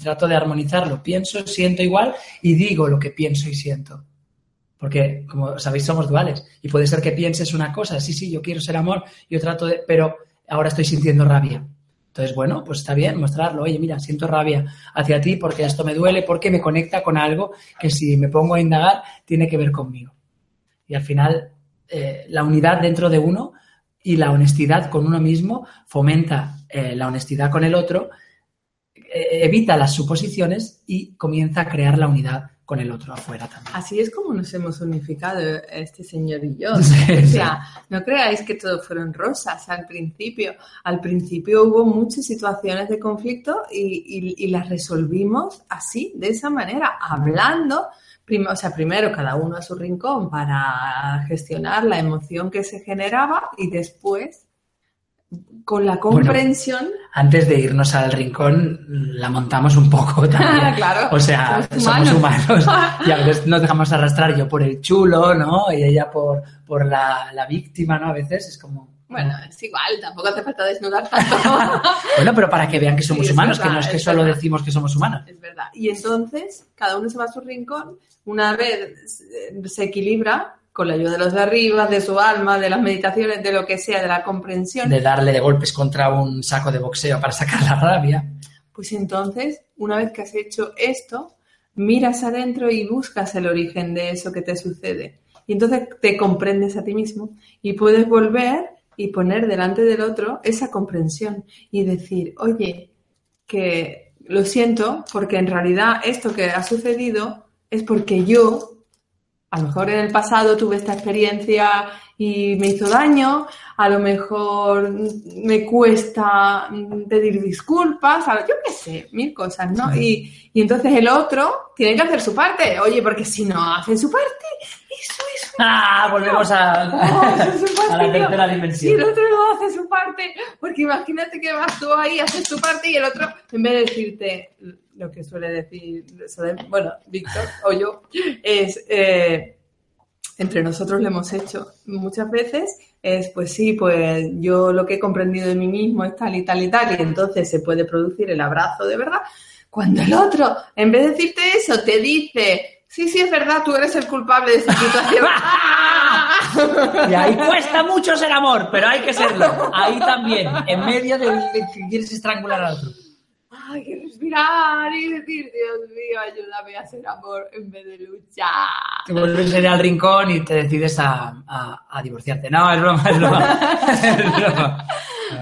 trato de armonizarlo. Pienso, siento igual y digo lo que pienso y siento. Porque, como sabéis, somos duales. Y puede ser que pienses una cosa, sí, sí, yo quiero ser amor, yo trato de, pero ahora estoy sintiendo rabia. Entonces, bueno, pues está bien mostrarlo. Oye, mira, siento rabia hacia ti porque esto me duele, porque me conecta con algo que si me pongo a indagar tiene que ver conmigo. Y al final, eh, la unidad dentro de uno y la honestidad con uno mismo fomenta eh, la honestidad con el otro, eh, evita las suposiciones y comienza a crear la unidad con el otro afuera también. Así es como nos hemos unificado este señor y yo. Sí, <laughs> o sí. sea, no creáis que todo fueron rosas al principio. Al principio hubo muchas situaciones de conflicto y, y- y las resolvimos así, de esa manera, hablando. O sea, primero cada uno a su rincón para gestionar la emoción que se generaba y después, con la comprensión, Antes de irnos al rincón, la montamos un poco <laughs> también. Claro, O sea, somos somos humanos. humanos. <laughs> y a veces nos dejamos arrastrar yo por el chulo, ¿no? Y ella por, por la, la víctima, ¿no? A veces es como... bueno, es igual, tampoco hace falta desnudar tanto. <laughs> Bueno, pero para que vean que somos Sí, humanos, que no es que es solo verdad. decimos que somos humanos. Es verdad. Y entonces cada uno se va a su rincón, una vez se equilibra con la ayuda de los de arriba, de su alma, de las meditaciones, de lo que sea, de la comprensión, De darle de golpes contra un saco de boxeo para sacar la rabia. pues entonces, una vez que has hecho esto, miras adentro y buscas el origen de eso que te sucede. Y entonces te comprendes a ti mismo y puedes volver y poner delante del otro esa comprensión y decir, oye, que lo siento porque en realidad esto que ha sucedido es porque yo, a lo mejor en el pasado tuve esta experiencia y me hizo daño, a lo mejor me cuesta pedir disculpas, a lo- yo qué sé, mil cosas, ¿no? Y, y entonces el otro tiene que hacer su parte, oye, porque si no hace su parte, eso es ¡Ah! Volvemos a, Oh, <laughs> a la tercera Si dimensión. el otro no hace su parte, porque imagínate que vas tú ahí, haces tu parte y el otro, en vez de decirte lo que suele decir, bueno, Víctor o yo, es, eh, entre nosotros lo hemos hecho muchas veces, es pues sí, pues yo lo que he comprendido de mí mismo es tal y tal y tal, y entonces se puede producir el abrazo de verdad. Cuando el otro, en vez de decirte eso, te dice, sí, sí, es verdad, tú eres el culpable de esa situación. <laughs> Y ahí cuesta mucho ser amor, pero hay que serlo. Ahí también, en medio de que quieres estrangular al otro. Hay que respirar y decir, Dios mío, ayúdame a hacer amor en vez de luchar. Te vuelves a ir al rincón y te decides a, a- a divorciarte. No, es broma, es broma. <laughs> Es broma.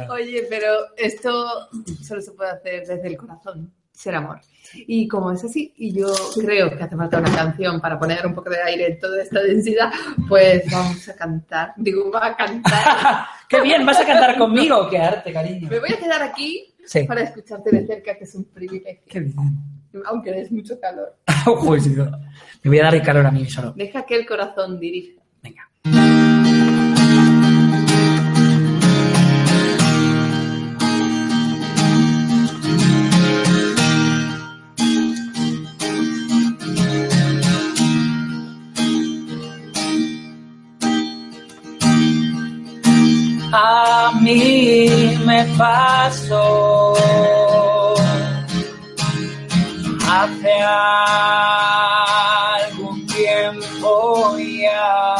Oye, pero esto solo se puede hacer desde el corazón, ser amor. Y como es así, y yo creo que hace falta una canción para poner un poco de aire en toda esta densidad, pues vamos a cantar. Digo, va a cantar. <laughs> ¡Qué bien! ¿Vas a cantar conmigo? ¡Qué arte, cariño! Me voy a quedar aquí Sí. para escucharte de cerca, que es un privilegio. ¡Qué bien! Aunque des mucho calor. <laughs> Me voy a dar el calor a mí solo. Deja que el corazón dirija. Me pasó hace algún tiempo ya.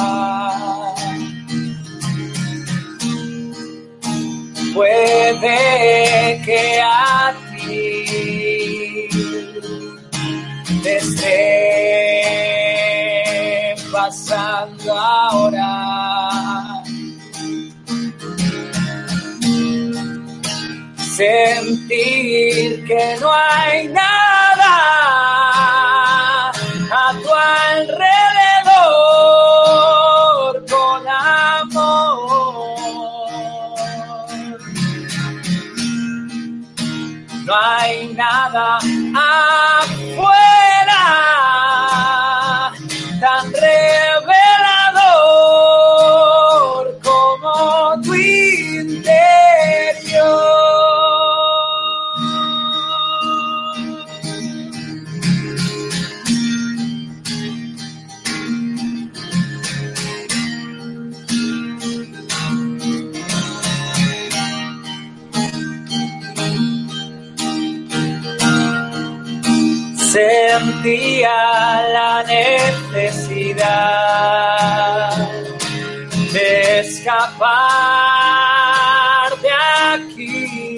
Puede que a ti te esté pasando ahora. Sentir que no hay nada a tu alrededor con amor. No hay nada afuera la necesidad de escapar de aquí.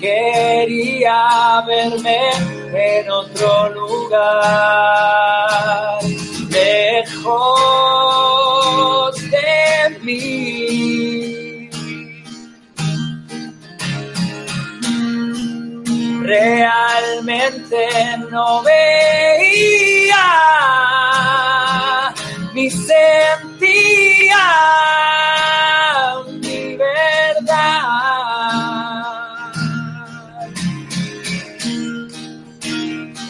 Quería verme en otro lugar, realmente no veía ni sentía mi verdad.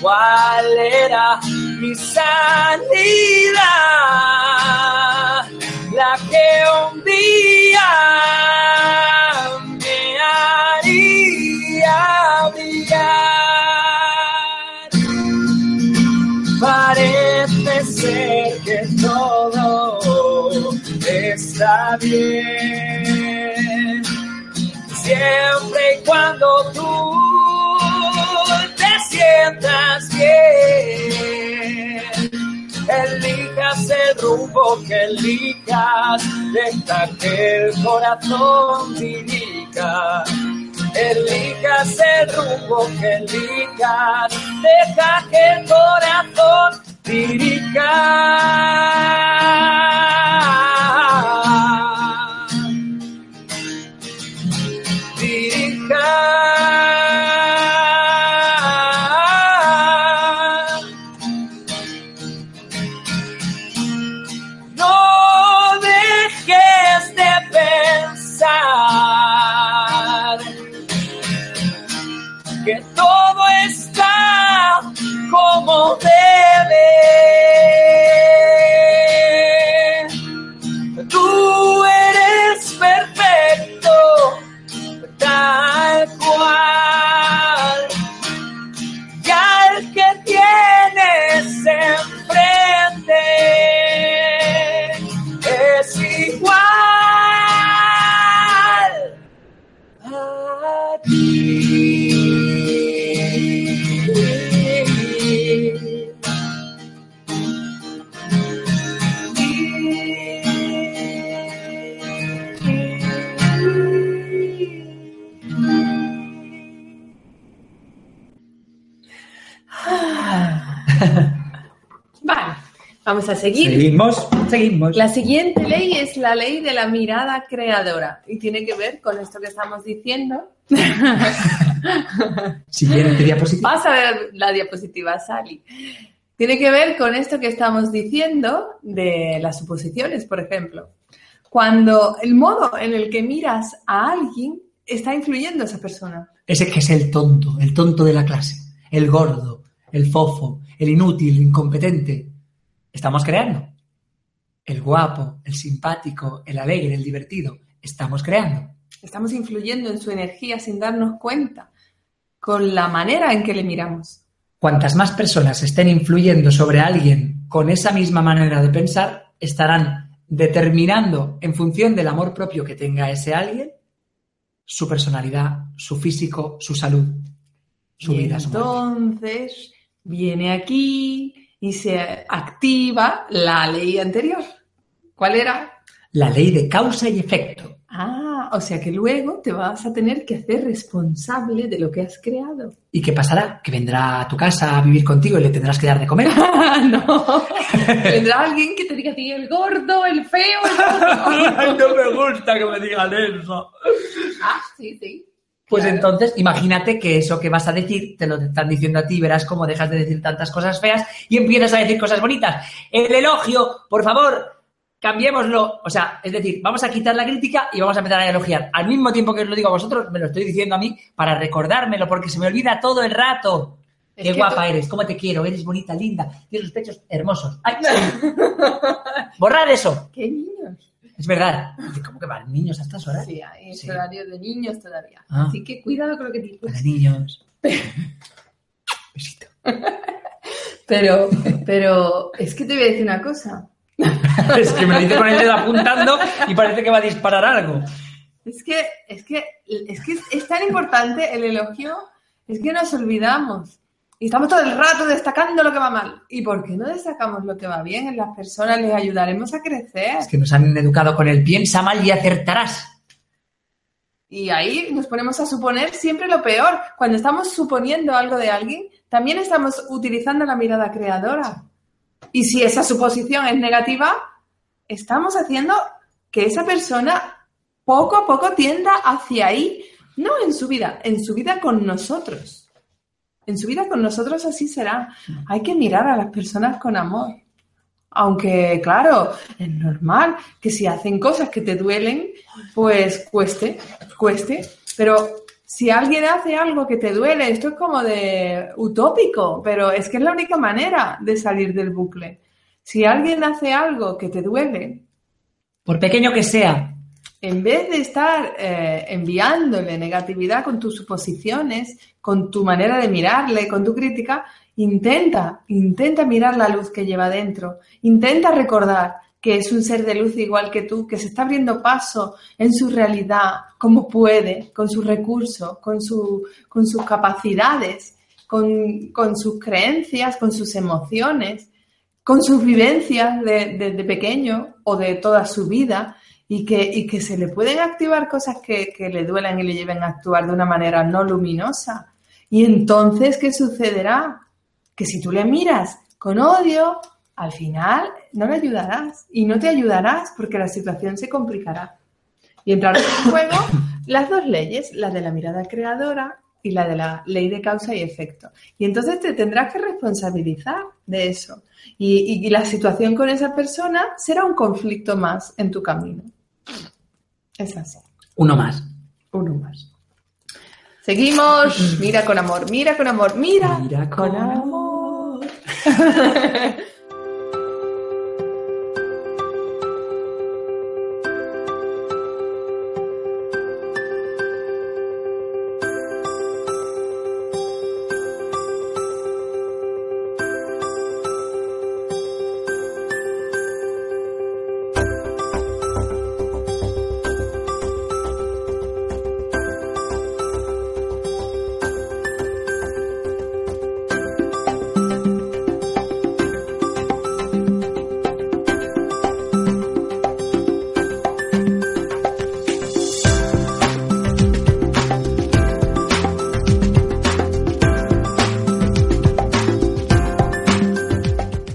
¿Cuál era mi salida? La que un día Parece ser que todo está bien. Siempre y cuando tú te sientas bien. Elijas el rumbo que elijas, deja que el corazón dirija. Elijas el rumbo que elijas, deja que el corazón dirija. Como debe. <sighs> Vale, vamos a seguir. Seguimos, seguimos. La siguiente ley es la ley de la mirada creadora y tiene que ver con esto que estamos diciendo. <laughs> Siguiente diapositiva. Vas a ver la diapositiva, Sally. Tiene que ver con esto que estamos diciendo de las suposiciones, por ejemplo. Cuando el modo en el que miras a alguien está influyendo a esa persona. Ese que es el tonto, el tonto de la clase, el gordo, el fofo, el inútil, el incompetente. Estamos creando. El guapo, el simpático, el alegre, el divertido. Estamos creando. Estamos influyendo en su energía sin darnos cuenta con la manera en que le miramos. Cuantas más personas estén influyendo sobre alguien con esa misma manera de pensar, estarán determinando en función del amor propio que tenga ese alguien su personalidad, su físico, su salud, su Y vida, su entonces viene aquí y se activa la ley anterior. ¿Cuál era? La ley de causa y efecto. Ah, o sea que luego te vas a tener que hacer responsable de lo que has creado. ¿Y qué pasará? Que vendrá a tu casa a vivir contigo y le tendrás que dar de comer. <laughs> no. Vendrá alguien que te diga a ti el gordo, el feo, el gordo. <laughs> no me gusta que me digan eso. Ah, sí, sí. Pues Claro. entonces, imagínate que eso que vas a decir te lo están diciendo a ti, verás cómo dejas de decir tantas cosas feas y empiezas a decir cosas bonitas. El elogio, por favor, cambiémoslo. O sea, es decir, vamos a quitar la crítica y vamos a empezar a elogiar. Al mismo tiempo que os lo digo a vosotros, me lo estoy diciendo a mí para recordármelo, porque se me olvida todo el rato. Es Qué guapa tú- eres, cómo te quiero, eres bonita, linda, tienes los pechos hermosos. ¡Ay! <laughs> Borrad eso. ¿Qué niños? Es verdad. ¿Cómo que van niños a estas horas? Sí, hay Sí. horario de niños todavía. Ah. Así que cuidado con lo que dices. Para niños. <laughs> Besito. Pero, pero es que te voy a decir una cosa. <laughs> es que me lo dice con el dedo apuntando y parece que va a disparar algo. Es que, es que, es que es tan importante el elogio, es que nos olvidamos. Y estamos todo el rato destacando lo que va mal. ¿Y por qué no destacamos lo que va bien? En las personas les ayudaremos a crecer. Es que nos han educado con el piensa mal y acertarás. Y ahí nos ponemos a suponer siempre lo peor. Cuando estamos suponiendo algo de alguien, también estamos utilizando la mirada creadora. Y si esa suposición es negativa, estamos haciendo que esa persona poco a poco tienda hacia ahí, no en su vida, en su vida con nosotros. En su vida con nosotros así será. Hay que mirar a las personas con amor. Aunque, claro, es normal que si hacen cosas que te duelen, pues cueste, cueste. Pero si alguien hace algo que te duele, esto es como de utópico, pero es que es la única manera de salir del bucle. Si alguien hace algo que te duele, Por pequeño que sea. En vez de estar eh, enviándole negatividad con tus suposiciones, con tu manera de mirarle, con tu crítica, intenta, intenta mirar la luz que lleva dentro. Intenta recordar que es un ser de luz igual que tú, que se está abriendo paso en su realidad, como puede, con sus recursos, con, su, con sus capacidades, con, con sus creencias, con sus emociones, con sus vivencias de- desde pequeño o de toda su vida y que, y que se le pueden activar cosas que, que le duelan y le lleven a actuar de una manera no luminosa. Y entonces, ¿qué sucederá? Que si tú le miras con odio, al final no le ayudarás y no te ayudarás porque la situación se complicará. Y entrarán en juego <laughs> las dos leyes, la de la mirada creadora y la de la ley de causa y efecto. Y entonces te tendrás que responsabilizar de eso. Y, y la situación con esa persona será un conflicto más en tu camino. Es así, Uno más. uno más. Seguimos. Mira con amor, mira con amor, mira, Mira con con amor. <laughs>